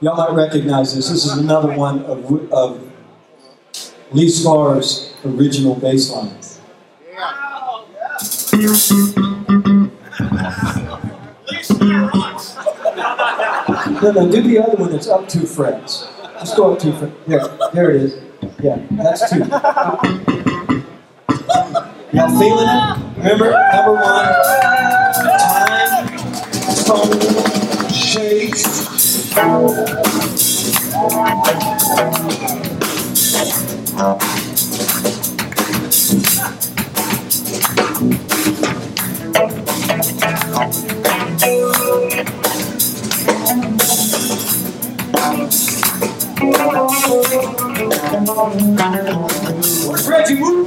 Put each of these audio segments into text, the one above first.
Y'all might recognize this. This is another one of, of Lee Scar's original bass lines. No, no, do the other one that's up two frets. Let's go up two frets. There, there it is. Yeah, that's two. Y'all feeling it? Remember, number one, time, tone, shape. Reggie, move.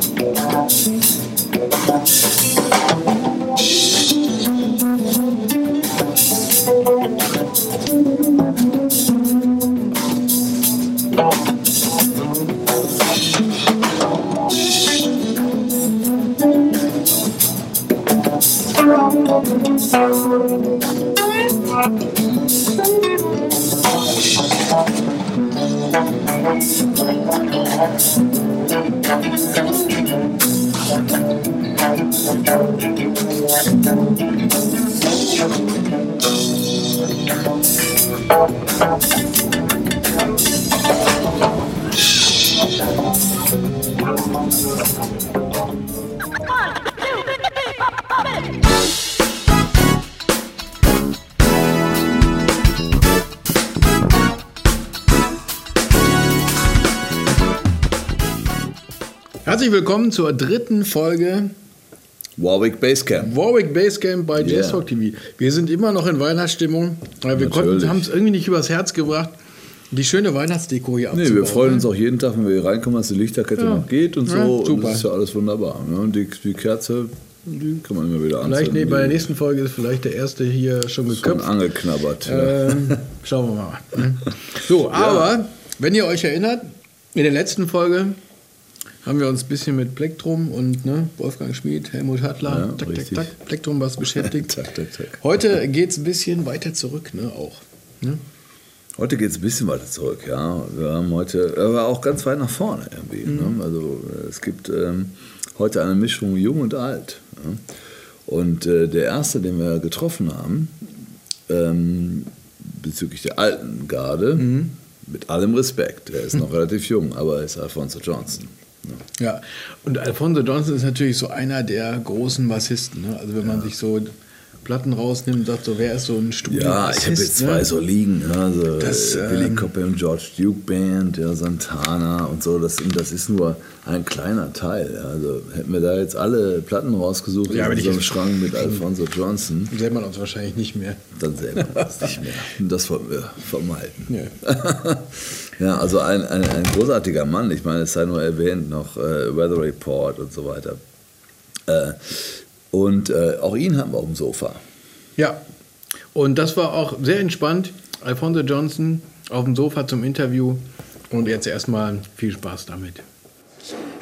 Herzlich willkommen zur dritten Folge Warwick Basecamp. Warwick Basecamp bei Yeah. Talk TV. Wir sind immer noch in Weihnachtsstimmung, weil wir Natürlich. konnten, haben es irgendwie nicht übers Herz gebracht, die schöne Weihnachtsdeko hier Nee, abzubauen. wir freuen uns auch jeden Tag, wenn wir hier reinkommen, dass die Lichterkette Ja. noch geht und so. Ja, und das ist ja alles wunderbar. Ne? Und die, die Kerze, die kann man immer wieder Vielleicht anzünden. nee, bei der nächsten Folge ist vielleicht der erste hier schon ist schon geköpft. angeknabbert. ja. Ähm, schauen wir mal. ne? So, aber wenn ihr euch erinnert, in der letzten Folge haben wir uns ein bisschen mit Plektrum und ne, Wolfgang Schmid, Helmut Hattler, Ja, tak, tak, richtig. tak, Plektrum was beschäftigt. Zack, zack, zack. Heute geht es ein bisschen weiter zurück, ne, auch. Ne? Heute geht es ein bisschen weiter zurück, ja. Wir haben heute, aber auch ganz weit nach vorne irgendwie. Mhm. Ne? Also es gibt ähm, heute eine Mischung jung und alt. Ja? Und äh, der erste, den wir getroffen haben, ähm, bezüglich der alten Garde, Mhm. mit allem Respekt, er ist noch relativ jung, aber er ist Alfonso Johnson. Ne? Ja, und Alfonso Johnson ist natürlich so einer der großen Bassisten. Ne? Also wenn man sich so Platten rausnimmt und sagt, so wer ist so ein Studio Ja, ich habe jetzt zwei so liegen. Ja, also Das, äh, Billy ähm, Copper und George Duke Band, ja, Santana und so. Das, das ist nur ein kleiner Teil. ja. Also hätten wir da jetzt alle Platten rausgesucht Ja, in so einem Schrank mit Alfonso Johnson, Sähe man uns wahrscheinlich nicht mehr. dann sähe man das nicht mehr. Und das wollten wir vermeiden. Ja. ja, also ein, ein, ein großartiger Mann. Ich meine, es sei nur erwähnt, noch äh, Weather Report und so weiter. Äh, und äh, auch ihn haben wir auf dem Sofa. Ja, und das war auch sehr entspannt. Alfonso Johnson auf dem Sofa zum Interview. Und jetzt erstmal viel Spaß damit.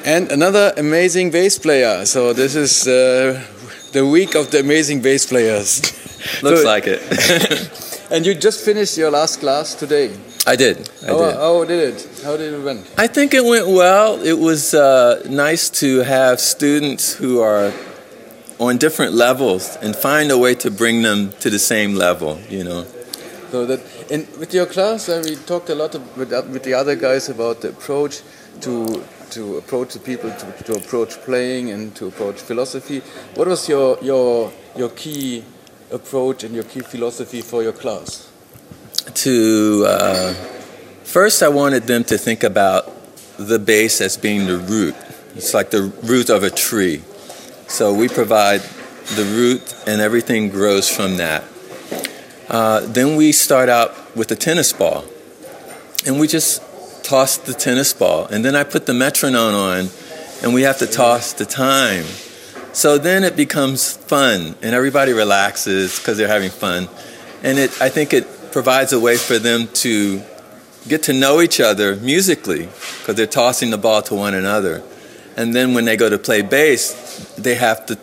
And another amazing bass player. So this is uh, the week of the amazing bass players. Looks So- like it. And you just finished your last class today. I did. I how, did. how did it? How did it went? I think it went well. It was uh, nice to have students who are on different levels and find a way to bring them to the same level. You know. So that in with your class, uh, we talked a lot of, with, uh, with the other guys about the approach to to approach the people to, to approach playing and to approach philosophy. What was your your your key approach and your key philosophy for your class? To uh, first, I wanted them to think about the bass as being the root It's like the root of a tree. So we provide the root, and everything grows from that. Uh, then we start out with a tennis ball, and we just toss the tennis ball, and then I put the metronome on, and we have to toss the time. So then it becomes fun, and everybody relaxes because they're having fun, and it I think it provides a way for them to get to know each other musically because they're tossing the ball to one another. And then when they go to play bass, they have to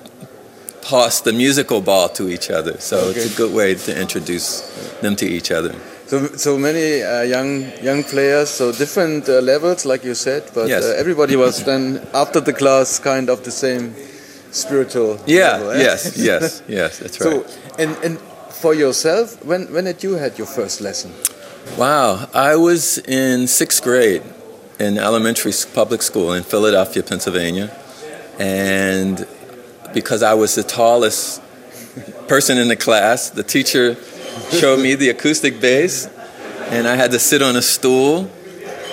toss the musical ball to each other. So Okay. it's a good way to introduce them to each other. So, so many uh, young young players, so different uh, levels, like you said, but Yes. uh, everybody was then after the class kind of the same spiritual. Yeah, level, eh? yes, yes, yes, that's right. So, and and for yourself, when when did you had your first lesson? Wow, I was in sixth grade in elementary public school in Philadelphia, Pennsylvania, and because I was the tallest person in the class, the teacher showed me the acoustic bass, and I had to sit on a stool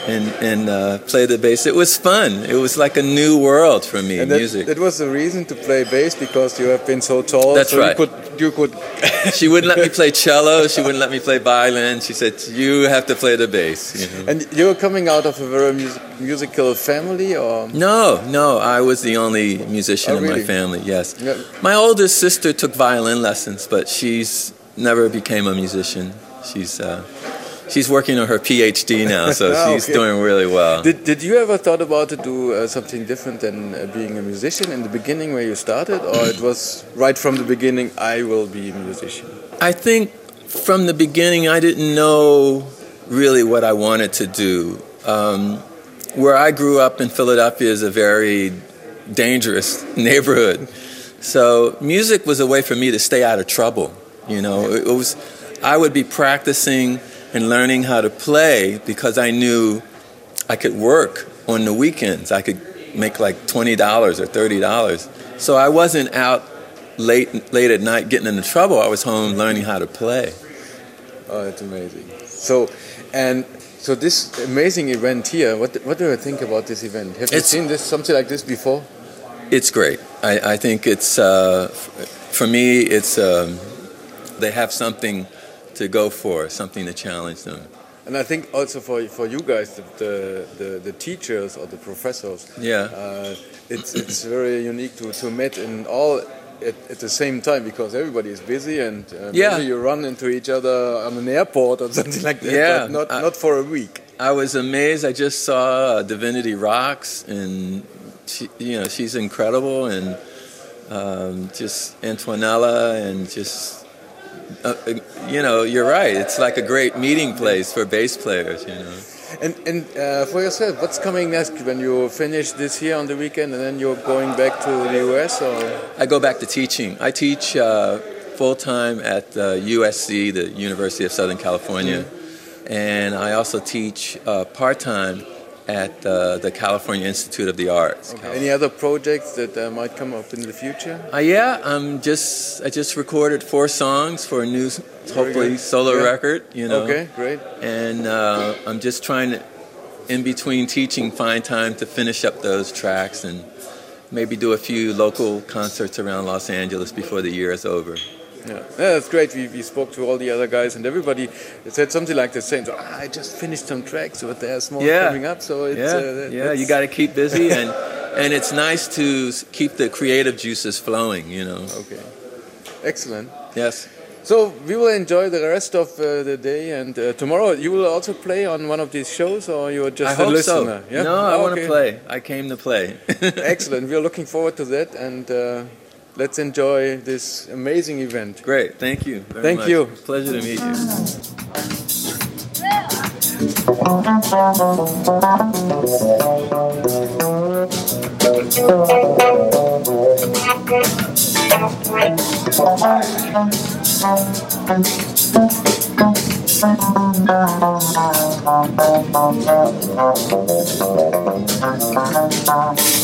and and uh, play the bass. It was fun. It was like a new world for me, And that, music. that was the reason to play bass because you have been so tall. That's so right. You could you could. she wouldn't let me play cello. She wouldn't let me play violin. She said, "You have to play the bass." You know? And you were coming out of a very music, musical family, or No, no, I was the only musician Oh, in my family. Yes, Yeah. my oldest sister took violin lessons, but she's never became a musician. She's uh, she's working on her PhD now, so Ah, she's okay. doing really well. Did, did you ever thought about to do uh, something different than uh, being a musician in the beginning where you started, or it was right from the beginning I will be a musician? I think from the beginning, I didn't know really what I wanted to do. Um, where I grew up in Philadelphia is a very dangerous neighborhood. So music was a way for me to stay out of trouble. You know, it was I would be practicing and learning how to play because I knew I could work on the weekends. I could make like twenty dollars or thirty dollars. So I wasn't out late late at night getting into trouble. I was home learning how to play. Oh, that's amazing. So, and so this amazing event here. What what do you think about this event? Have you seen this something like this before? It's great. I, I think it's uh, for me. It's um, they have something to go for, something to challenge them. And I think also for for you guys, the the, the, teachers or the professors, Yeah. uh, it's it's very unique to to meet in all. At, at the same time, because everybody is busy and uh, Yeah. maybe you run into each other on an airport or something like that. Yeah, but not I- not for a week. I was amazed. I just saw uh, Divinity Rocks, and she, you know she's incredible, and um, just Antonella, and just uh, uh, you know you're right. It's like a great meeting place for bass players. You know. And and uh, for yourself, what's coming next when you finish this here on the weekend and then you're going back to the US or? I go back to teaching. I teach uh, full time at uh, USC, the University of Southern California, and I also teach uh, part time at uh, the California Institute of the Arts. Any other projects that uh, might come up in the future? Uh, yeah, I'm just I just recorded four songs for a new, hopefully solo Yeah. record. You know, Okay, great. and uh, I'm just trying to, in between teaching, find time to finish up those tracks and maybe do a few local concerts around Los Angeles before the year is over. Yeah, yeah that's great. We, we spoke to all the other guys and everybody said something like the same. So, ah, I just finished some tracks, but there's more Yeah. coming up. So it's, yeah, uh, yeah, you got to keep busy, and and it's nice to keep the creative juices flowing. You know. Okay, excellent. Yes. So we will enjoy the rest of uh, the day, and uh, tomorrow you will also play on one of these shows, or you're just I a hope listener? so. No, I Oh, want to okay. play. I came to play. Excellent. We are looking forward to that, and uh, let's enjoy this amazing event. Great, thank you. thank much. you. Pleasure to meet you.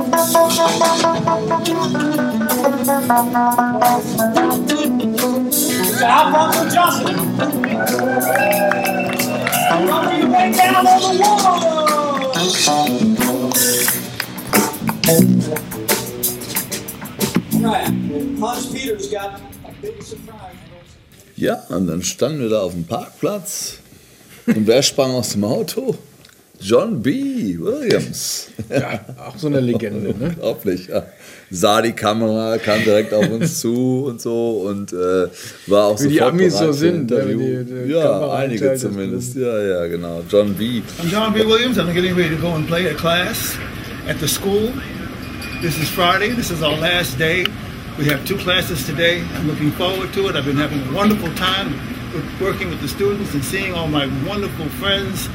Ja, und dann standen wir da auf dem Parkplatz. Und wer sprang aus dem Auto? John B. Williams. Ja, auch so eine Legende, ne? Unglaublich, ja. Sah die Kamera, kam direkt auf uns zu und so und äh, war auch Wie die sofort Amis bereit so sind, ne, Interview. wenn die- die ja, einige zumindest. Ja, ja, genau. John B. I'm John B. Williams. I'm getting ready to go and play a class at the school. This is Friday. This is our last day. We have two classes today. I'm looking forward to it. I've been having a wonderful time with working with the students and seeing all my wonderful friends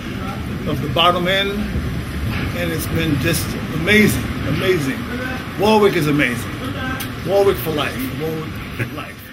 of the bottom end. And it's been just amazing, amazing. Warwick is amazing. Warwick for life. Warwick for life.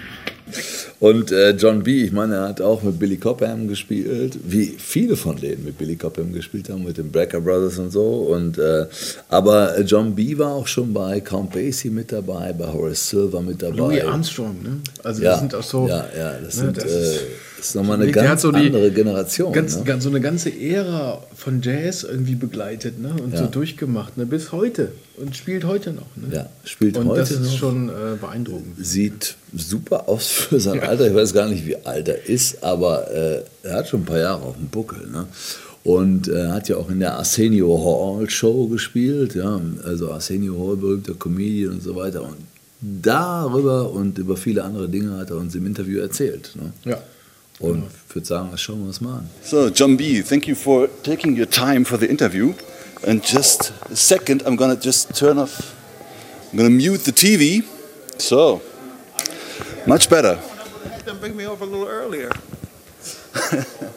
Und äh, John B., ich meine, er hat auch mit Billy Cobham gespielt, wie viele von denen mit Billy Cobham gespielt haben, mit den Brecker Brothers und so. Und, äh, aber John B. war auch schon bei Count Basie mit dabei, bei Horace Silver mit dabei. Louis Armstrong, ne? Also ja, das sind auch so. ja, ja, das, ne, sind, das äh, das ist nochmal eine Der ganz so die andere Generation. Ganz, ne? ganz, so eine ganze Ära von Jazz irgendwie begleitet ne? und Ja. so durchgemacht, ne? bis heute. Und spielt heute noch. Ne? Ja, spielt und heute das ist schon äh, beeindruckend. Sieht super aus für sein Alter. Ich weiß gar nicht, wie alt er ist, aber äh, er hat schon ein paar Jahre auf dem Buckel. Ne? Und er hat ja auch in der Arsenio Hall Show gespielt. Ja? Also Arsenio Hall, berühmter Comedian und so weiter. Und darüber und über viele andere Dinge hat er uns im Interview erzählt. Ne? Ja. Und ich würde sagen, das schauen wir uns mal an. So, John B., thank you for taking your time for the interview. And just a second, I'm gonna just turn off, I'm gonna mute the TV. So, much better. Then bring me over a little earlier.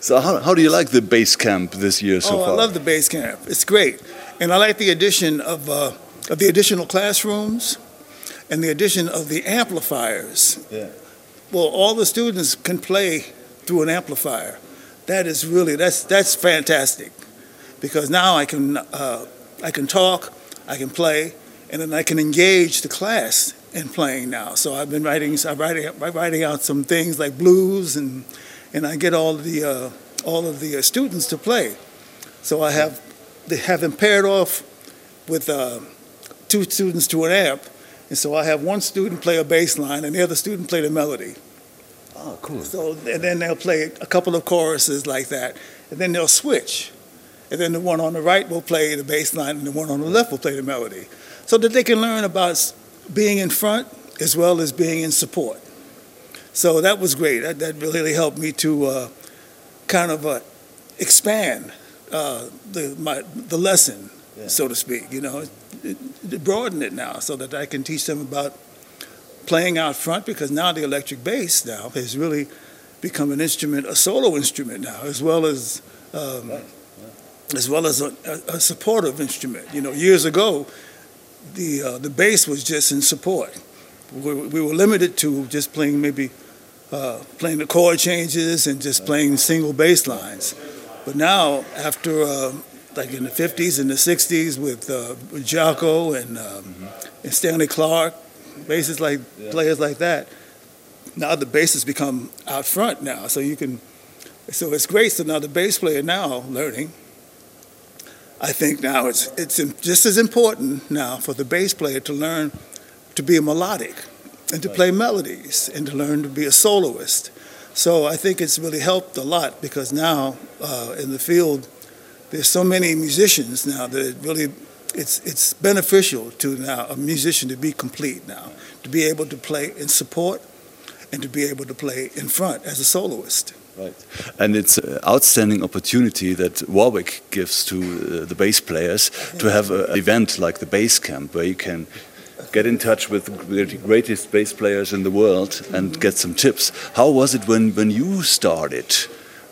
So, how, how do you like the base camp this year so oh, far? I love the base camp. It's great, and I like the addition of uh, of the additional classrooms, and the addition of the amplifiers. Yeah. Well, all the students can play through an amplifier. That is really that's that's fantastic, because now I can uh, I can talk, I can play, and then I can engage the class in playing now. So I've been writing I'm writing writing out some things like blues and and I get all of the uh, all of the uh, students to play. So I have they have them paired off with uh, two students to an amp, and so I have one student play a bass line and the other student play the melody. oh, cool. So and then they'll play a couple of choruses like that, and then they'll switch, and then the one on the right will play the bass line, and the one on the left will play the melody, so that they can learn about being in front as well as being in support. So that was great. That, that really helped me to uh, kind of uh, expand uh, the my the lesson, so to speak. You know, broaden it now so that I can teach them about playing out front because now the electric bass now has really become an instrument, a solo instrument now, as well as um, as well as a, a, a supportive instrument. You know, years ago, the uh, the bass was just in support. We, we were limited to just playing maybe uh, playing the chord changes and just playing single bass lines. But now, after uh, like in the 50s and the 60s with, uh, with Jaco and, um, and Stanley Clarke, basses like players like that, now the bass has become out front now. So you can, so it's great. So now the bass player now learning. I think now it's it's just as important now for the bass player to learn to be a melodic and to play melodies and to learn to be a soloist. So I think it's really helped a lot because now uh, in the field, there's so many musicians now that it really it's it's beneficial to now a musician to be complete now, to be able to play in support and to be able to play in front as a soloist. Right. And it's an outstanding opportunity that Warwick gives to uh, the bass players to have an event like the Bass Camp where you can get in touch with the greatest bass players in the world and get some tips. How was it when, when you started?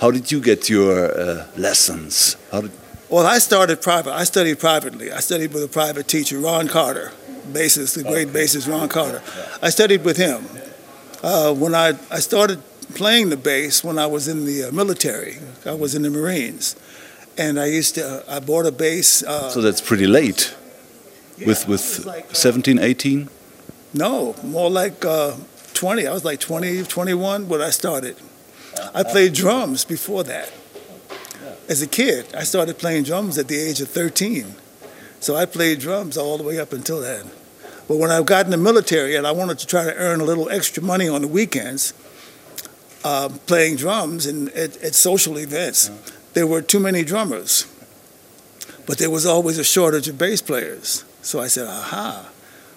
How did you get your uh, lessons? How did Well, I started private. I studied privately. I studied with a private teacher, Ron Carter, bassist, the great bassist Ron Carter. I studied with him. Uh, when I, I started playing the bass when I was in the uh, military, I was in the Marines. And I used to, uh, I bought a bass. Uh, so that's pretty late. with with was like, uh, 17, 18? No, more like uh, 20. I was like 20, 21 when I started. I played drums before that. As a kid, I started playing drums at the age of 13. So I played drums all the way up until then. But when I got in the military and I wanted to try to earn a little extra money on the weekends, uh, playing drums and at, at social events, there were too many drummers. But there was always a shortage of bass players. So I said, aha.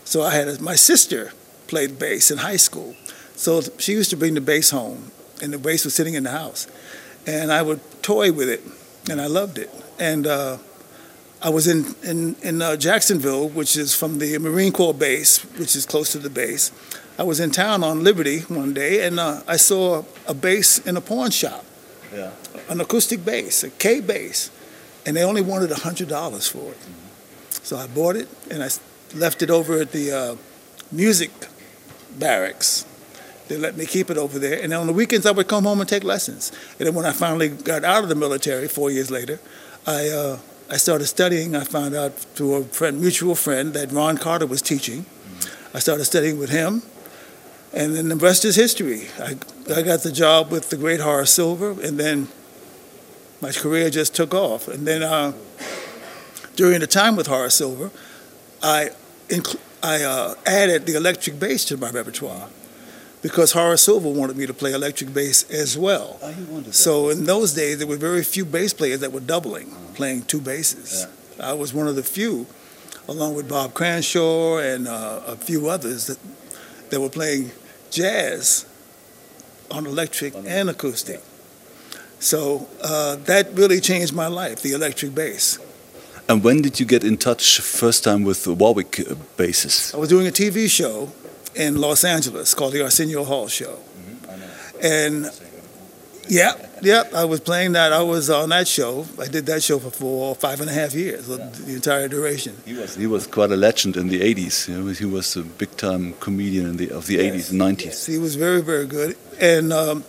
So I had my sister played bass in high school. So she used to bring the bass home, and the bass was sitting in the house. And I would toy with it, and I loved it. And uh, I was in, in, in uh, Jacksonville, which is from the Marine Corps base, which is close to the base. I was in town on Liberty one day, and uh, I saw a bass in a pawn shop, Yeah. an acoustic bass, a K bass, and they only wanted $100 for it. So I bought it, and I left it over at the uh, music barracks. They let me keep it over there, and then on the weekends I would come home and take lessons. And then when I finally got out of the military four years later, I uh, I started studying. I found out through a friend, mutual friend, that Ron Carter was teaching. I started studying with him, and then the rest is history. I I got the job with the great Horace Silver, and then my career just took off. And then uh, during the time with Horace Silver, I incl- I uh, added the electric bass to my repertoire because Horace Silver wanted me to play electric bass as well. So in those days, there were very few bass players that were doubling, playing two basses. I was one of the few, along with Bob Cranshaw and uh, a few others that, that were playing jazz on electric and acoustic. So uh, that really changed my life, the electric bass. And when did you get in touch first time with the Warwick uh, basses? I was doing a TV show in Los Angeles called the Arsenio Hall Show. And yeah, yeah, I was playing that. I was on that show. I did that show for four, five and a half years, the entire duration. He was, he was quite a legend in the 80s. You know, he was a big time comedian in the, of the 80s and 90s. Yes, he was very, very good. And um,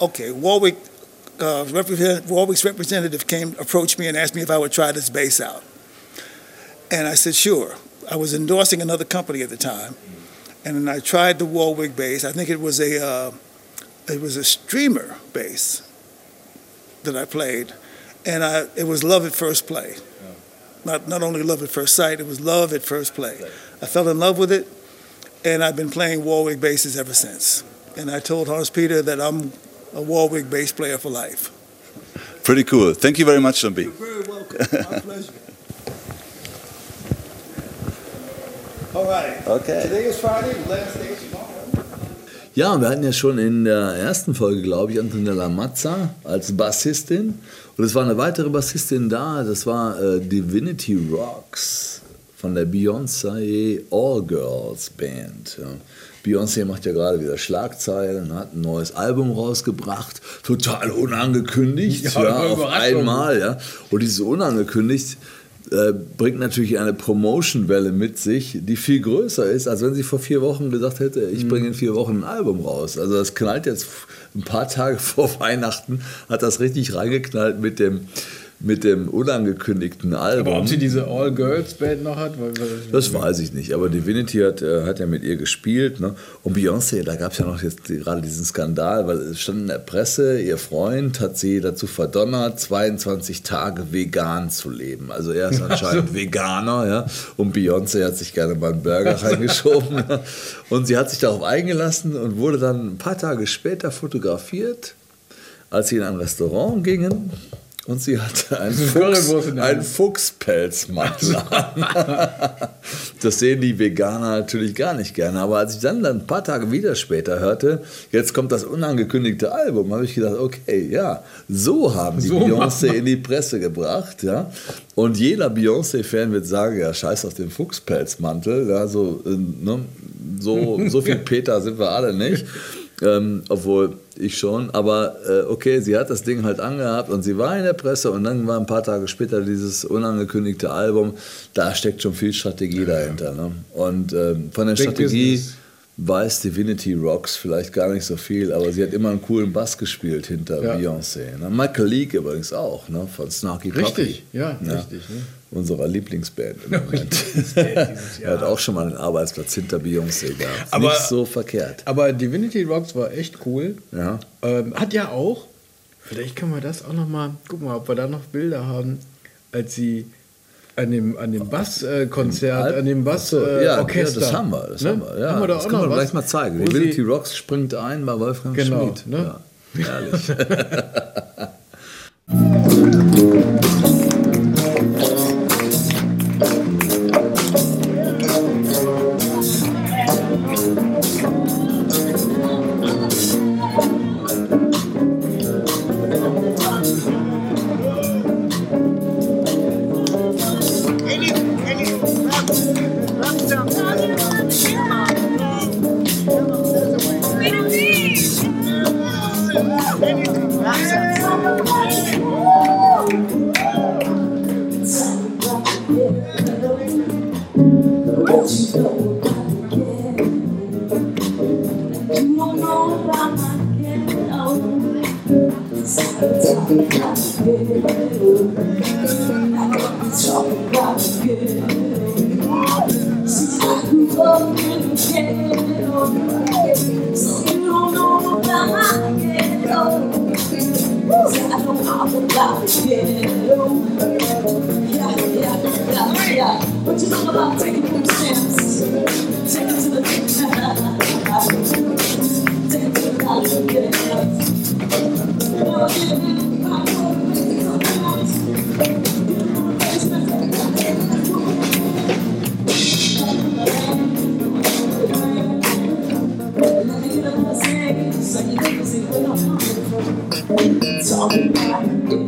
okay, Warwick, uh, represent, Warwick's representative came, approached me and asked me if I would try this bass out. And I said, sure. I was endorsing another company at the time, and then I tried the Warwick bass. I think it was a, uh, it was a streamer bass that I played, and I, it was love at first play. Not not only love at first sight, it was love at first play. I fell in love with it, and I've been playing Warwick basses ever since. And I told Hans Peter that I'm a Warwick bass player for life. Pretty cool. Thank you very much, John B. You're very welcome. My pleasure. tomorrow. Ja, wir hatten ja schon in der ersten Folge, glaube ich, Antonella Mazza als Bassistin. Und es war eine weitere Bassistin da, das war äh, Divinity Rocks von der Beyoncé All Girls Band. Ja. Beyoncé macht ja gerade wieder Schlagzeilen, hat ein neues Album rausgebracht, total unangekündigt, Ja, ja, auf einmal. Ja. Und dieses unangekündigt äh, bringt natürlich eine Promotion-Welle mit sich, die viel größer ist, als wenn sie vor vier Wochen gesagt hätte, ich Mhm. bringe in vier Wochen ein Album raus. Also das knallt jetzt ein paar Tage vor Weihnachten, hat das richtig reingeknallt mit dem, mit dem unangekündigten Album. Aber ob sie diese All-Girls-Band noch hat? Weil, weil, Das weiß ich nicht, aber Divinity hat, äh, hat ja mit ihr gespielt. Ne? Und Beyoncé, da gab es ja noch jetzt gerade diesen Skandal, weil es stand in der Presse, ihr Freund hat sie dazu verdonnert, 22 Tage vegan zu leben. Also er ist anscheinend Veganer, ja. Und Beyoncé hat sich gerne mal einen Burger reingeschoben. ja. Und sie hat sich darauf eingelassen und wurde dann ein paar Tage später fotografiert, als sie in ein Restaurant gingen und sie hatte einen, Fuchs, einen. Fuchspelzmantel an. Das sehen die Veganer natürlich gar nicht gerne. Aber als ich dann, dann ein paar Tage wieder später hörte, jetzt kommt das unangekündigte Album, habe ich gedacht, okay, ja, so haben die So Beyoncé in die Presse gebracht. Ja? Und jeder Beyoncé-Fan wird sagen, ja, scheiß auf den Fuchspelzmantel. Ja, so, äh, ne? so, so viel Peter sind wir alle nicht. Ähm, obwohl ich schon, aber äh, okay, sie hat das Ding halt angehabt und sie war in der Presse und dann war ein paar Tage später dieses unangekündigte Album. Da steckt schon viel Strategie dahinter. Ne? Und ähm, von der Big Strategie Business. weiß Divinity Rocks vielleicht gar nicht so viel, aber sie hat immer einen coolen Bass gespielt hinter Ja. Beyoncé. Ne? Michael Leake übrigens auch, ne? von Snarky Puppy. Richtig, ja, richtig, ne? Unserer Lieblingsband im Moment. er hat auch schon mal einen Arbeitsplatz hinter Beyoncé gehabt. Aber- nicht so verkehrt. Aber Divinity Rocks war echt cool. Ja. Ähm, hat ja auch, vielleicht können wir das auch noch mal, guck mal, ob wir da noch Bilder haben, als sie an dem, an dem Basskonzert, an dem Bassorchester. ja, ja, das haben wir. Das ne? haben wir, ja. haben wir da das auch können noch wir was, gleich mal zeigen. Divinity Rocks springt ein bei Wolfgang Genau, Schmid. ne? Ja, herrlich. And you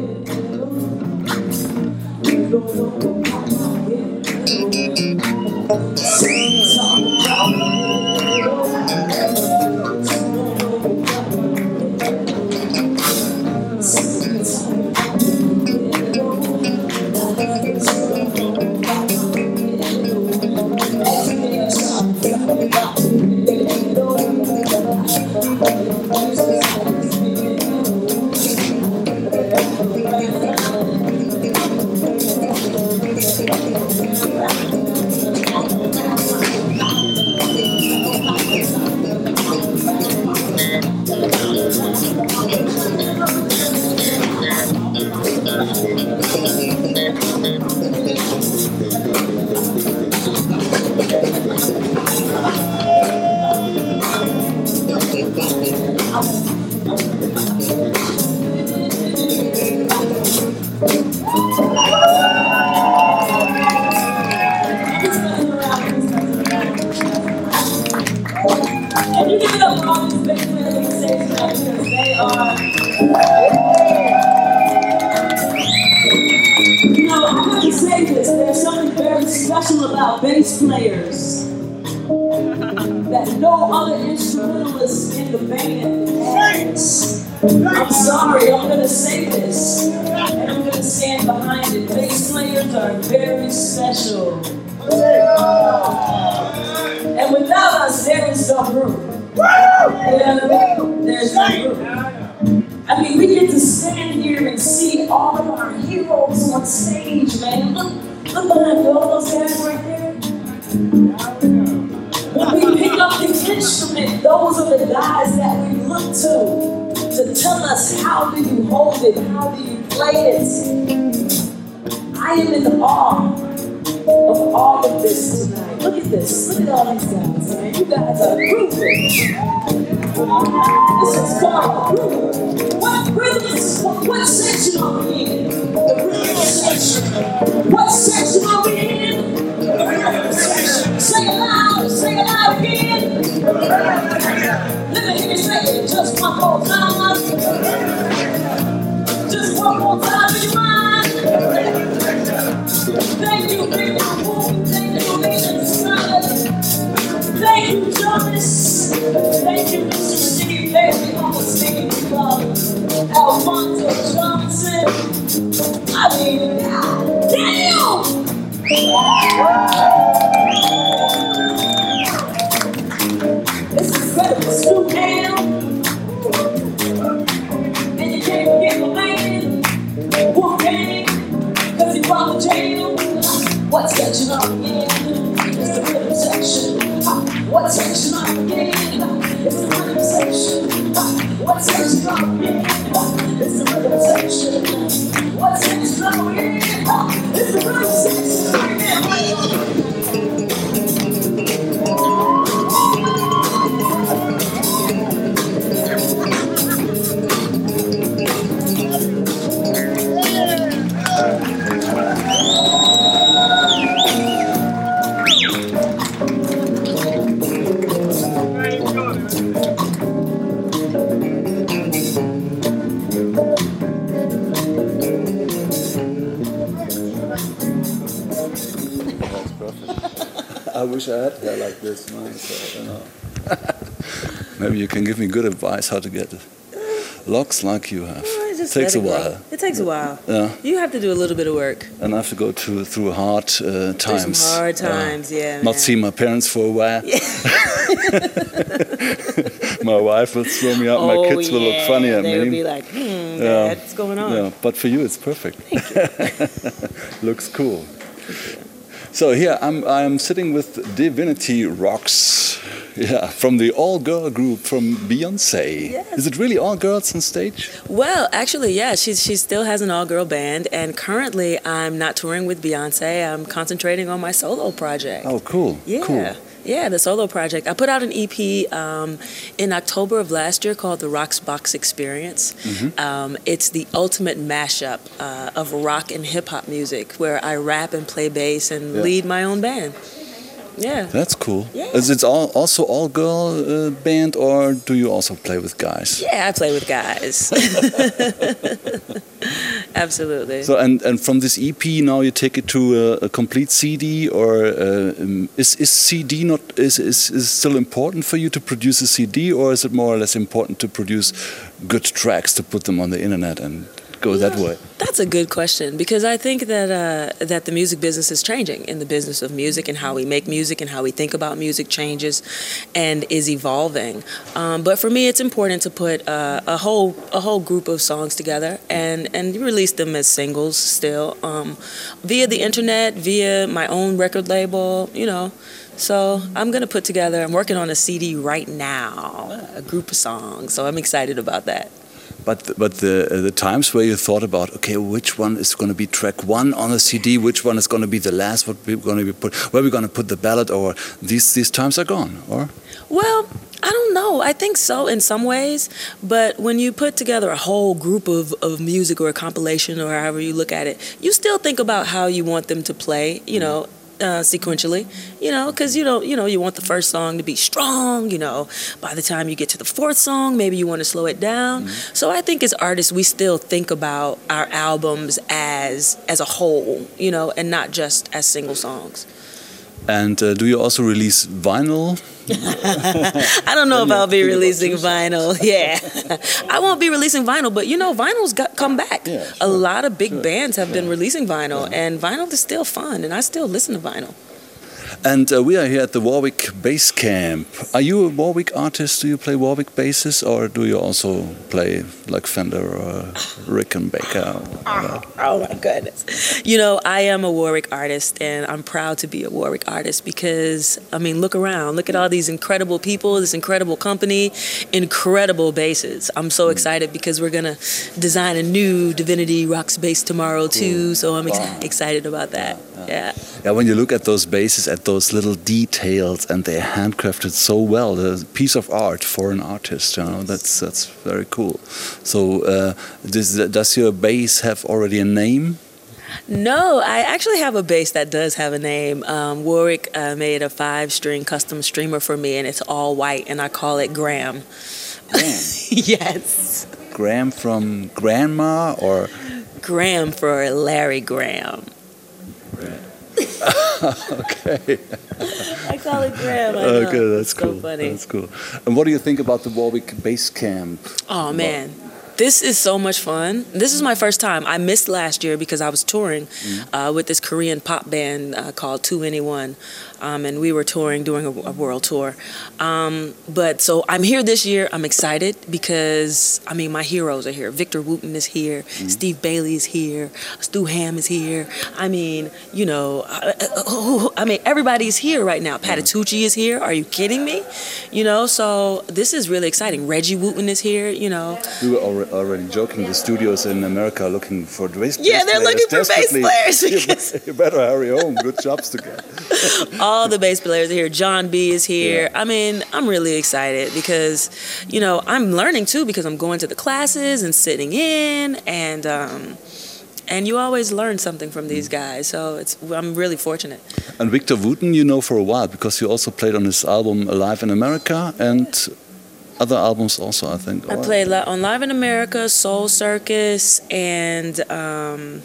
no other instrumentalists in the band. I'm sorry, I'm gonna say this, and I'm gonna stand behind it. Bass players are very special. And without us, there is no. Yeah, there's no group. I mean, we get to stand here and see all of our heroes on stage, man. Look, look behind all those guys right there. When we pick up the instrument, those are the guys that we look to to tell us how do you hold it, how do you play it. I am in awe of all of this tonight. Look at this. Look at all these guys, man. You guys are grooving. This is groove. What rhythm what, what section are we in? The rhythm section. What section are we in? Say just one more time. Just one more time in your mind. Thank you, Woo. Thank you, Nathan Simon. Thank you, Jonas. Thank you, Mr. Steve Bailey the Steve Club. Alphonso Johnson. I mean, God damn! It's incredible. You can give me good advice how to get locks like you have. Oh, just Takes a it while. It takes a while. Yeah, You have to do a little bit of work. and I have to go to, through hard uh, times. some hard Yeah. times, yeah. Not man. see my parents for a while. my wife will throw me out. oh, my kids will look funny at They'll be like, hmm, Yeah. What's going on? Yeah, but for you, it's perfect. Looks cool. So here I'm, I'm sitting with Divinity Rocks. Yeah, from the all-girl group from Beyonce. Yes. Is it really all girls on stage? Well, actually, yeah, she she still has an all girl band, and currently I'm not touring with Beyonce. I'm concentrating on my solo project. Oh, cool. Yeah. Cool. Yeah, the solo project. I put out an EP um, in October of last year called the Rocks Box Experience. Mm-hmm. Um, it's the ultimate mashup uh, of rock and hip hop music where I rap and play bass and Yeah. lead my own band. Yeah. That's cool. Yeah. Is it all, also all-girl uh, band, or do you also play with guys? Yeah, I play with guys. Absolutely. So and, and from this EP now you take it to a, a complete CD or uh, um, is is CD not is, is is still important for you to produce a CD or is it more or less important to produce good tracks to put them on the internet and go that way? That's a good question because I think that uh, that the music business is changing, and the business of music and how we make music and how we think about music changes, and is evolving. Um, but for me, it's important to put uh, a whole a whole group of songs together and and release them as singles still um, via the internet, via my own record label. You know. So I'm gonna put together. I'm working on a CD right now, a group of songs. So I'm excited about that. But but the uh, the times where you thought about okay which one is going to be track one on the CD, which one is going to be the last, what we're going to be put, where we're going to put the ballad, or these these times are gone, or Well, I don't know. I think so in some ways. But when you put together a whole group of, of music or a compilation or however you look at it, you still think about how you want them to play, you know, uh, sequentially, you know, because you don't, you know, you want the first song to be strong, you know. By the time you get to the fourth song, maybe you want to slow it down. So I think as artists, we still think about our albums as as a whole, you know, and not just as single songs. And uh, do you also release vinyl? I don't know if I'll be releasing vinyl. Yeah, I won't be releasing vinyl, but you know, vinyl's got come back. Yeah, A lot of big sure, bands have been releasing vinyl, and vinyl is still fun, and I still listen to vinyl. And uh, we are here at the Warwick Bass Camp. Are you a Warwick artist? Do you play Warwick basses, or do you also play like Fender or Rickenbacker? Oh my goodness. You know, I am a Warwick artist and I'm proud to be a Warwick artist because, I mean, look around. Look at all these incredible people, this incredible company, incredible basses. I'm so excited because we're going to design a new Divinity Rocks bass tomorrow too. So I'm ex- excited about that. Yeah. Yeah, when you look at those basses at at those little details, and they're handcrafted so well. A piece of art for an artist, you know. That's that's very cool. So, uh, does does your bass have already a name? No, I actually have a bass that does have a name. Um, Warwick uh, made a five string custom streamer for me, and it's all white, and I call it Graham. Graham. yes. Graham from grandma or Graham for Larry Graham. okay. I call it Graham. I know. That's It's so cool. funny. That's cool. And what do you think about the Warwick Bass Camp? Oh man, this is so much fun. This is my first time. I missed last year because I was touring uh, with this Korean pop band uh, called 2NE1, um, and we were touring doing a, a world tour. Um, but so I'm here this year. I'm excited because I mean my heroes are here. Victor Wooten is here. Steve Bailey is here. Stu Hamm is here. I mean, you know, uh, uh, I mean everybody's here right now. Patitucci is here. Are you kidding me? You know, so this is really exciting. Reggie Wooten is here. You know. We were alre- already joking. The studios in America are looking for bass. Players. Yeah, they're looking for bass players you better hurry home. Good jobs to get. all the bass players are here. John B is here. I mean, I'm really excited because, you know, I'm learning too because I'm going to the classes and sitting in and um, and you always learn something from these guys. So it's I'm really fortunate. And Victor Wooten, you know for a while because you also played on his album Alive in America and other albums also, I think. I played on Live in America, Soul Circus, and um,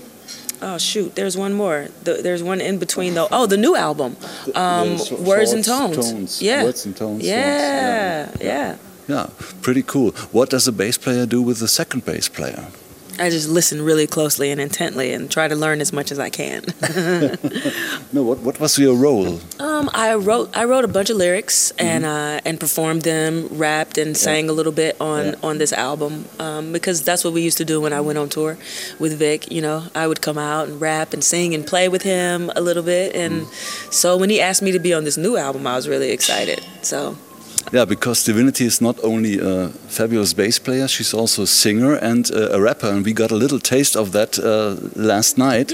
oh shoot, there's one more. The, there's one in between though. Oh, the new album, um, the so- Words and Tones. Tones, Yeah, Words and Tones, Yeah, Shorts, yeah. Yeah, pretty cool. What does a bass player do with the second bass player? I just listen really closely and intently and try to learn as much as I can. No, what, what was your role? Um, I wrote I wrote a bunch of lyrics Mm-hmm. and uh, and performed them, rapped and sang a little bit on Yeah. on this album um, because that's what we used to do when I went on tour with Vic. You know, I would come out and rap and sing and play with him a little bit, and Mm. so when he asked me to be on this new album, I was really excited. So Yeah, because Divinity is not only a fabulous bass player, she's also a singer and a rapper, and we got a little taste of that uh, last night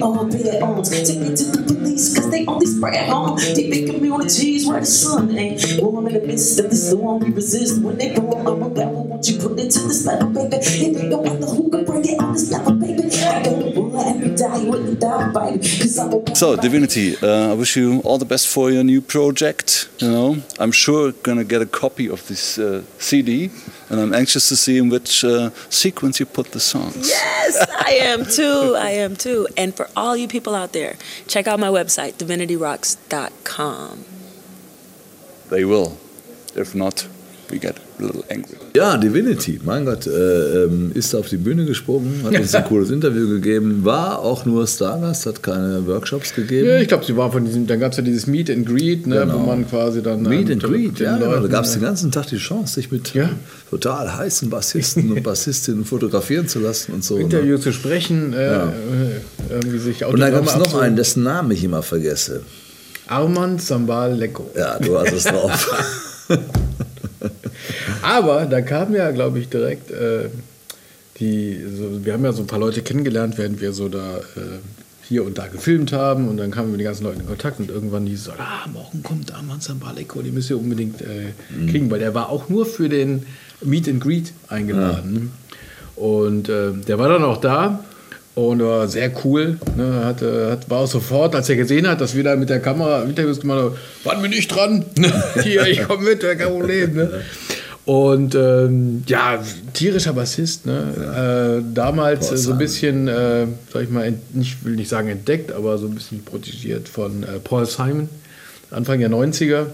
to the streets, cause we all bear arms. Take it to the police, cause they only spread harm. Deep in communities where the sun ain't warm in the midst of the storm. We resist when they go I'm a rebel. Won't you put it to this level, baby? It ain't no other who can bring it on this level, baby. I go to war every day with the dog fighting, cause I'm a So, Divinity, uh, I wish you all the best for your new project. You know, I'm sure gonna get a copy of this uh, CD, and I'm anxious to see in which uh, sequence you put the songs. yes, I am too. I am too. And for all you people out there, check out my website divinityroxx.com. They will. If not, we get a little angry. Ja, Divinity, mein Gott, äh, ähm, ist auf die Bühne gesprungen, hat uns ein cooles Interview gegeben, war auch nur Stargast, hat keine Workshops gegeben. Ja, ich glaube, sie war von diesem, dann gab es ja dieses Meet and Greet, ne, Genau. wo man quasi dann. Meet ähm, and Greet, ja, genau. Da gab es äh, den ganzen Tag die Chance, sich mit Ja. total heißen Bassisten und Bassistinnen fotografieren zu lassen und so. Ne? Interview zu sprechen, äh, Ja. äh, irgendwie sich Und dann gab es noch einen, dessen Namen ich immer vergesse. Armand Sambal Lecco. Ja, du hast es drauf. Aber da kam ja, glaube ich, direkt äh, die, so, wir haben ja so ein paar Leute kennengelernt, während wir so da äh, hier und da gefilmt haben und dann kamen wir mit den ganzen Leuten in Kontakt und irgendwann hieß es, so, ah, morgen kommt Armand Sambaleko, den müsst ihr unbedingt äh, kriegen, weil der war auch nur für den Meet and Greet eingeladen. Und äh, der war dann auch da und war sehr cool. Ne, hat, äh, hat, war auch sofort, als er gesehen hat, dass wir da mit der Kamera Interviews gemacht haben, waren wir nicht dran. Hier, ich komme mit, kein Problem. Ne? Und ähm, ja, tierischer Bassist, ne? Äh, damals äh, so ein bisschen, äh, sag ich mal, nicht, will nicht sagen entdeckt, aber so ein bisschen protegiert von äh, Paul Simon, Anfang der 90er.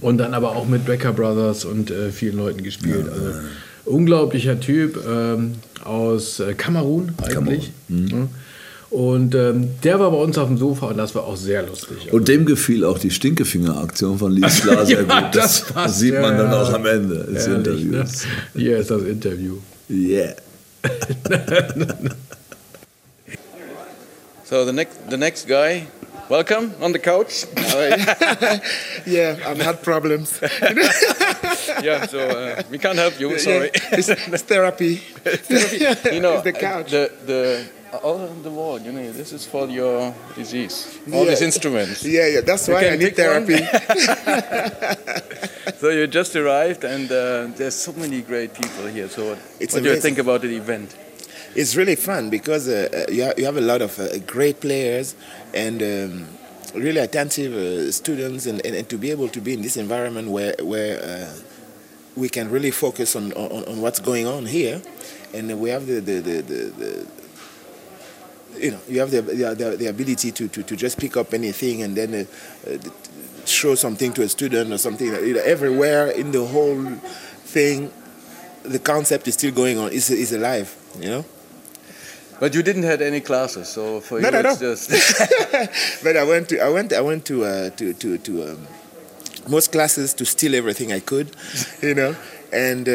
Und dann aber auch mit Becker Brothers und äh, vielen Leuten gespielt. also unglaublicher Typ ähm, aus äh, Kamerun eigentlich. Ne? Und ähm, der war bei uns auf dem Sofa und das war auch sehr lustig. Und dem gefiel auch die Stinkefinger-Aktion von Lies Klar sehr Ja, gut. Das, das passt, sieht man ja, dann auch am Ende des Ehrlich, Interviews. Ne? Hier ist das Interview. Yeah. So the next the next guy, welcome on the couch. yeah, I've had problems. yeah, so uh, we can't help you. Sorry. it's, it's therapy. you know It's the couch. The the all on the world. You know, this is for your disease. All Yeah. these instruments. Yeah, yeah, that's You why I need therapy. so you just arrived, and uh, there's so many great people here. So what, It's what do you think about the event? it's really fun because uh, uh, you, ha- you have a lot of uh, great players and um, really attentive uh, students, and, and, and to be able to be in this environment where where uh, we can really focus on, on, on what's going on here, and we have the the, the, the, the you know you have the the, the, ability to, to, to just pick up anything and then uh, uh, show something to a student or something you know, everywhere in the whole thing the concept is still going on It's, is alive you know But you didn't had any classes, so for No, you no, no. just but I went to I went I went to uh, to to to um, most classes to steal everything I could, you know, and.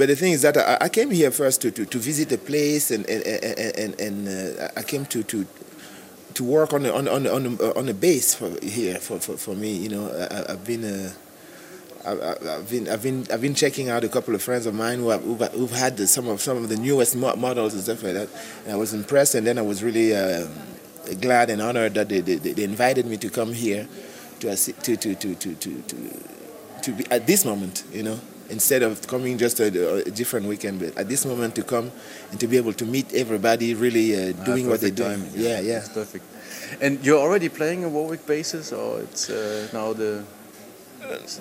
Uh, but the thing is that I, I came here first to, to, to visit the place and and and, and, uh, I came to, to to work on the, on on on the, on the bass for here for, for, for me. You know, I, I've been. Uh, I- I've been, I've been, I've been checking out a couple of friends of mine who have, who've, who've had the, some of some of the newest models and stuff like that. And I was impressed, and then I was really uh, glad and honored that they, they, they invited me to come here to to to to to to to, to be at this moment, you know, instead of coming just a, a different weekend, but at this moment to come and to be able to meet everybody, really uh, doing what they're doing. Yeah, yeah. It's perfect. And you're already playing a Warwick basis, or it's uh, now the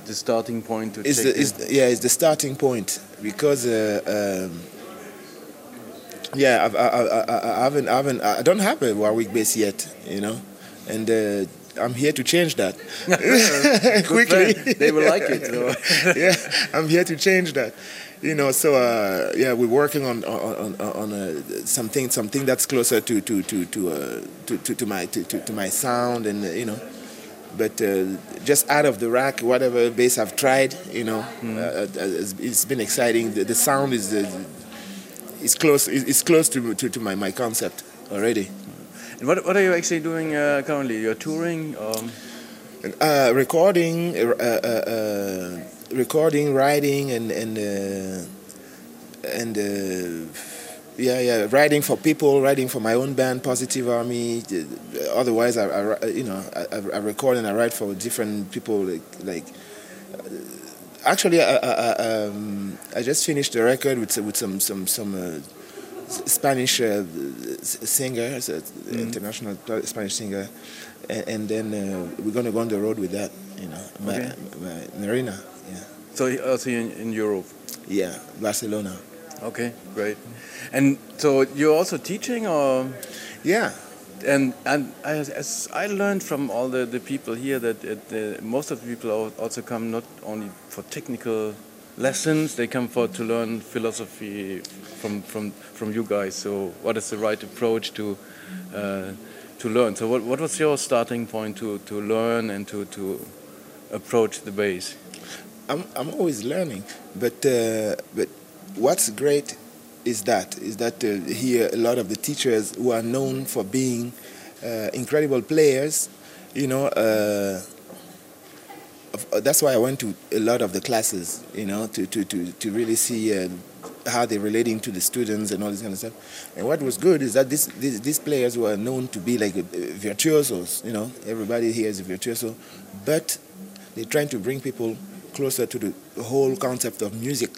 the starting point to It's check the, it's, yeah, it's the starting point because uh, um, yeah, I've, I, I, I, I haven't, I haven't, I don't have a Warwick bass yet, you know, and uh, I'm here to change that quickly. plan. They will like it, so. yeah, I'm here to change that. You know, so uh, yeah, we're working on on on, on uh, something something that's closer to to to to uh, to, to, to my to, to, my sound and uh, you know, but uh, just out of the rack, whatever bass I've tried, you know, uh, it's, it's been exciting. The, the sound is uh, is close is, is close to, to to my my concept already. And what, what are you actually doing uh, currently? You're touring? Um, uh, recording, uh, uh, uh, recording, writing, and and uh, and yeah, yeah, writing for people, writing for my own band, Positive Army. Otherwise, I, I you know I, I record and I write for different people. Like, like actually, I, I, I, um, I just finished the record with with some some some. Uh, Spanish uh, singer, it's international Spanish singer, and, then uh, we're gonna go on the road with that, you know, Okay. my Marina, yeah, so also in, in Europe. yeah, Barcelona, Okay, great. And so you're also teaching, or yeah, and and as, as I learned from all the, the people here that it, the, most of the people also come not only for technical lessons, they come for to learn philosophy from from from you guys. So what is the right approach to uh, to learn? So what what was your starting point to to learn and to to approach the bass? I'm I'm always learning, but uh, but what's great is that is that uh, here a lot of the teachers who are known for being uh, incredible players, you know. Uh, that's why I went to a lot of the classes, you know, to to to, to really see uh, how they're relating to the students and all this kind of stuff. And what was good is that this, these these players were known to be like uh, virtuosos, you know. Everybody here is a virtuoso, but they're trying to bring people closer to the whole concept of music,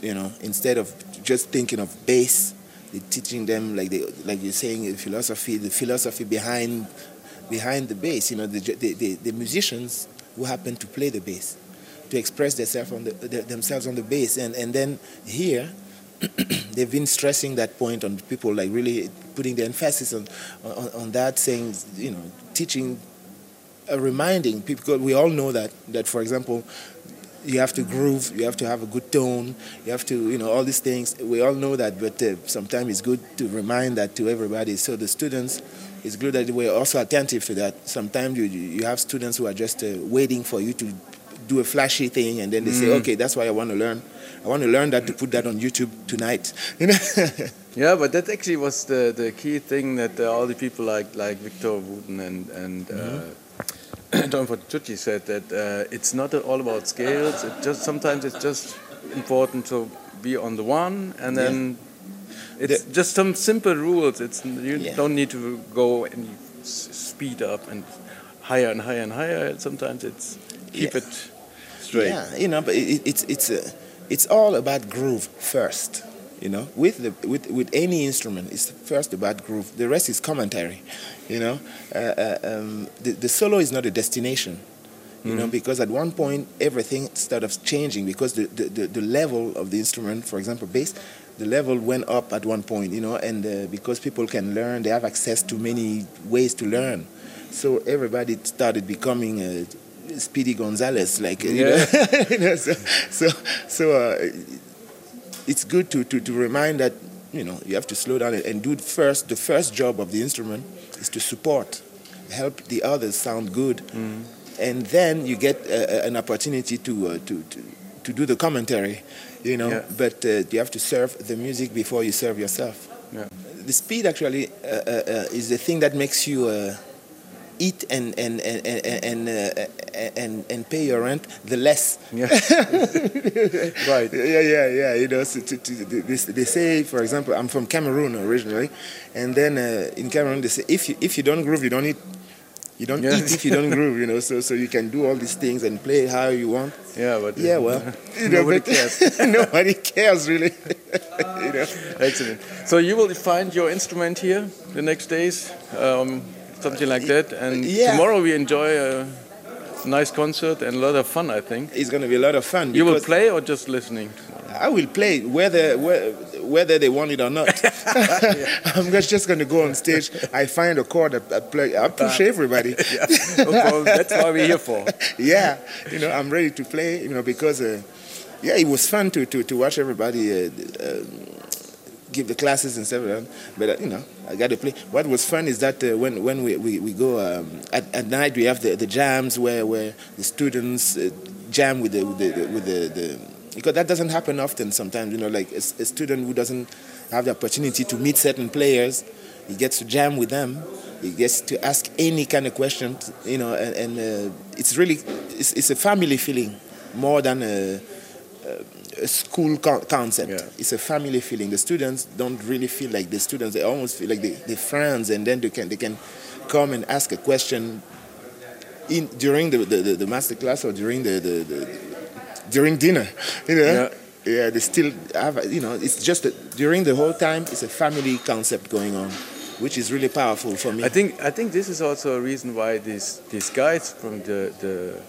you know, instead of just thinking of bass. They're teaching them like they like you're saying uh, philosophy, the philosophy behind behind the bass. You know, the the, the, the musicians who happen to play the bass, to express themselves on the, the, themselves on the bass, and and then here. they've been stressing that point on people, like really putting the emphasis on, on, on that, saying, you know, teaching uh, reminding people, we all know that, that for example, you have to groove, you have to have a good tone, you have to, you know, all these things. We all know that, but uh, sometimes it's good to remind that to everybody. So the students, it's good that we're also attentive to that. Sometimes you, you have students who are just uh, waiting for you to do a flashy thing, and then they say, Mm. okay, that's what I want to learn. I want to learn that to put that on YouTube tonight. You know? Yeah, but that actually was the, the key thing that uh, all the people like like Victor Wooten and and uh, John Patitucci said that uh, it's not all about scales. It just sometimes it's just important to be on the one, and then it's just some simple rules. It's you Yeah. don't need to go and speed up and higher and higher and higher. Sometimes it's keep Yeah. it straight. Yeah, you know, but it, it's it's uh, it's all about groove first. You know, with the with with any instrument, it's first about groove. The rest is commentary. You know, uh, uh, um, the the solo is not a destination. You know, Mhm. because at one point everything started changing because the, the, the, the level of the instrument, for example, bass, the level went up at one point. You know, and uh, because people can learn, they have access to many ways to learn. So everybody started becoming a Speedy Gonzalez, like you know, Yeah. you know, so so, so uh, it's good to, to, to remind that you know you have to slow down and, and do first. The first job of the instrument is to support, help the others sound good, and then you get uh, an opportunity to, uh, to to to do the commentary, you know. Yeah. But uh, you have to serve the music before you serve yourself. Yeah. The speed actually uh, uh, uh, is the thing that makes you. Uh, eat and and and and and, uh, and and pay your rent the less Yeah. right. yeah yeah yeah you know so to, to, they, they say for example i'm from cameroon originally and then uh, in cameroon they say if you if you don't groove you don't eat you don't Yeah. eat if you don't groove you know so so you can do all these things and play how you want Yeah, but yeah well you know, nobody cares. nobody cares really you know Excellent. So you will find your instrument here the next days, um, something like that, and Yeah. tomorrow we enjoy a nice concert and a lot of fun. I think it's going to be a lot of fun you will play or just listening. I will play whether whe- whether they want it or not. I'm just just going to go on stage. I find a chord that I play. I push everybody. yeah. That's why we're here for. yeah, you know, I'm ready to play. You know, because uh, yeah, it was fun to to, to watch everybody. Uh, uh, give the classes and stuff, but uh, you know, I got to play. What was fun is that uh, when when we, we, we go um, at, at night, we have the, the jams where, where the students uh, jam with the with the, with the, the because that doesn't happen often. Sometimes you know, like a, a student who doesn't have the opportunity to meet certain players, he gets to jam with them. He gets to ask any kind of question, you know, and, and uh, it's really it's, it's a family feeling more than a, a school co- concept. It's a family feeling. The students don't really feel like the students. They almost feel like they, they're friends, and then they can they can come and ask a question in during the the, the, the master class or during the, the, the during dinner. You know. Yeah. Yeah, they still have, you know, it's just that during the whole time, it's a family concept going on, which is really powerful for me. I think I think this is also a reason why these these guys from the the,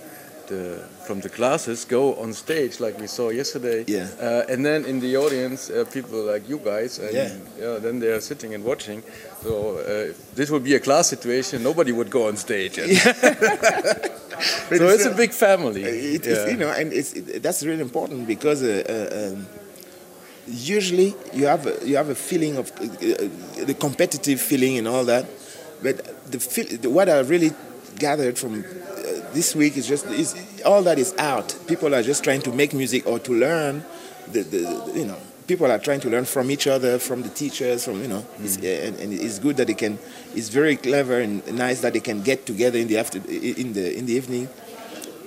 the from the classes go on stage like we saw yesterday. Yeah. Uh, and then in the audience, uh, people like you guys, and Yeah. then they are sitting and watching. So uh, if this would be a class situation. Nobody would go on stage. But so it's a big family. It, Yeah. you know, and it's, it, that's really important because uh, uh, um, usually you have a, you have a feeling of uh, the competitive feeling and all that, but the, feel, the what I really gathered from uh, this week is just is all that is out. People are just trying to make music or to learn. The, the, you know people are trying to learn from each other, from the teachers, from you know, it's, mm. and, and it's good that they can. It's very clever and nice that they can get together in the after in the in the evening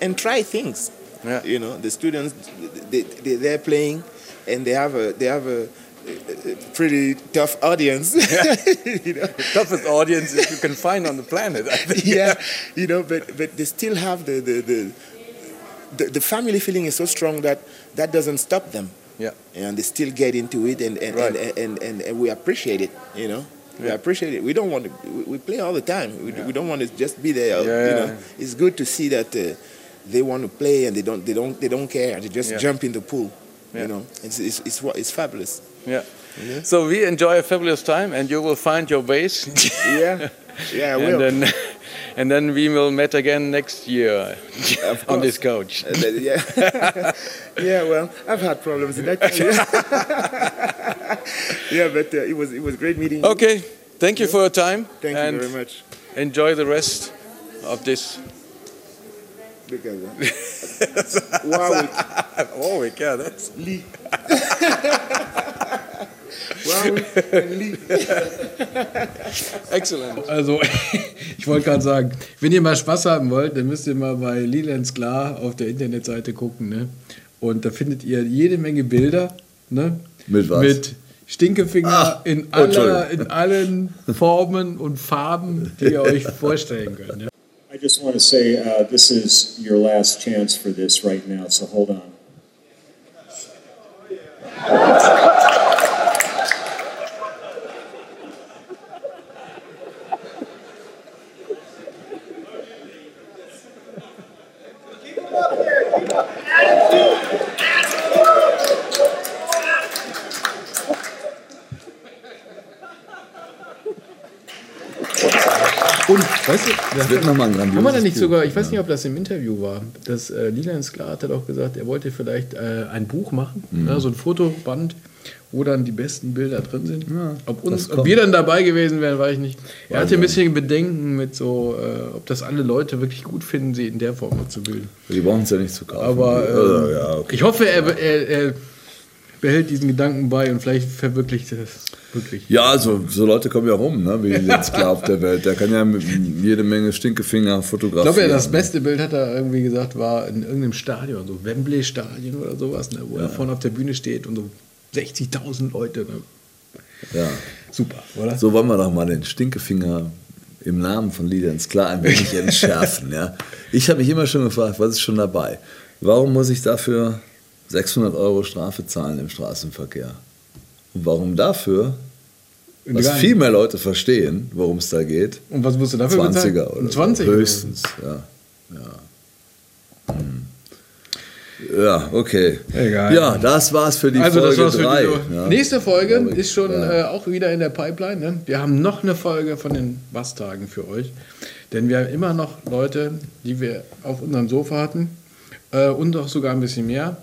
and try things. Yeah. You know, the students they, they they're playing, and they have a they have a, pretty tough audience. you know? toughest audience you can find on the planet. I think. yeah, you know, but but they still have the the, the the the family feeling is so strong that that doesn't stop them. Yeah. And they still get into it, and and, Right. and, and, and, and we appreciate it. You know, we appreciate it. We don't want to. We, we play all the time. We, we don't want to just be there. Yeah, you yeah. know, it's good to see that uh, they want to play and they don't they don't they don't care. They just Yeah. jump in the pool. Yeah. You know, it's it's it's, it's fabulous. Yeah. So we enjoy a fabulous time, and you will find your bass. Yeah. Yeah, I and then, and then we will meet again next year on this couch. Uh, yeah, yeah. Well, I've had problems in that. yeah, but uh, it was it was great meeting. you. Okay, thank you for your time. Thank you very much. Enjoy the rest of this. Because, Warwick, Warwick, yeah, that's. Lee. Excellent. Also, ich wollte gerade sagen, wenn ihr mal Spaß haben wollt, dann müsst ihr mal bei Leland's Klar auf der Internetseite gucken. Ne? Und da findet ihr jede Menge Bilder. Ne? Mit was? Mit Stinkefinger Ah, in, oh, aller, in allen Formen und Farben, die ihr euch vorstellen könnt. Ja? I just want to say uh, this is your last chance for this right now, so hold on. Und, weißt du, Das wird nochmal ein grandioses Haben wir da nicht Buch. sogar, ich weiß nicht, ob das im Interview war, das äh, Lilian Sklar hat auch gesagt, er wollte vielleicht äh, ein Buch machen, Mhm. ja, so ein Fotoband, wo dann die besten Bilder drin sind. ob, uns, ob wir dann dabei gewesen wären, weiß ich nicht. Er Weiß hatte ein bisschen Bedenken mit so, äh, ob das alle Leute wirklich gut finden, sie in der Form zu bilden. Die brauchen es ja nicht zu kaufen. Aber Also, äh, ja, okay. ich hoffe, er, er, er behält diesen Gedanken bei und vielleicht verwirklicht er das wirklich. Ja, also so Leute kommen ja rum, ne, wie jetzt klar auf der Welt. Der kann ja jede Menge Stinkefinger Ich fotografieren. glaube, ja, das beste Bild hat er irgendwie gesagt, war in irgendeinem Stadion, so Wembley-Stadion oder sowas, ne, wo er vorne auf der Bühne steht und so 60.000 Leute. Ne. Ja. Super, oder? So wollen wir doch mal den Stinkefinger im Namen von Liedern klar ein wenig entschärfen. ja. Ich habe mich immer schon gefragt, was ist schon dabei? Warum muss ich dafür 600 Euro Strafe zahlen im Straßenverkehr? Und warum dafür, was Egal. viel mehr Leute verstehen, worum es da geht, Und was musst du dafür 20er bezahlen? oder Ein 20 so, höchstens. Ja, ja. Hm. Ja, okay. Egal. Ja, das war's für die also Folge das war's für 3. die ja. Nächste Folge ich. ist schon Ja. äh, auch wieder in der Pipeline. Ne? Wir haben noch eine Folge von den Basstagen für euch. Denn wir haben immer noch Leute, die wir auf unserem Sofa hatten äh, und auch sogar ein bisschen mehr.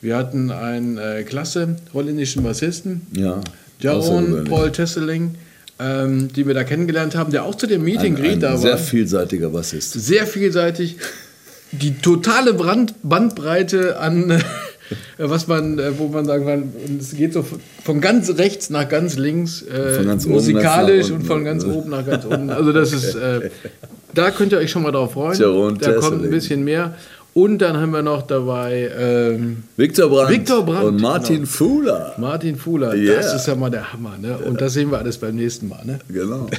Wir hatten einen äh, klasse holländischen Bassisten, Ja. Jaron. Paul Tesseling, ähm, die wir da kennengelernt haben, der auch zu dem Meet Ein, and Greet ein da sehr war. vielseitiger Bassist. Sehr vielseitig. Die totale Brand Bandbreite an, äh, was man, äh, wo man sagen kann, es geht so von- ganz rechts nach ganz links, äh, ganz musikalisch und von ganz oben nach ganz unten. Also das ist, äh, da könnt ihr euch schon mal drauf freuen. Jaron da kommt ein Tesseling. bisschen mehr. Und dann haben wir noch dabei ähm, Viktor Brandt, Victor Brandt und Martin genau. Fuhler. Martin Fuhler, yeah. das ist ja mal der Hammer. Ne? Und das sehen wir alles beim nächsten Mal. Ne? Genau.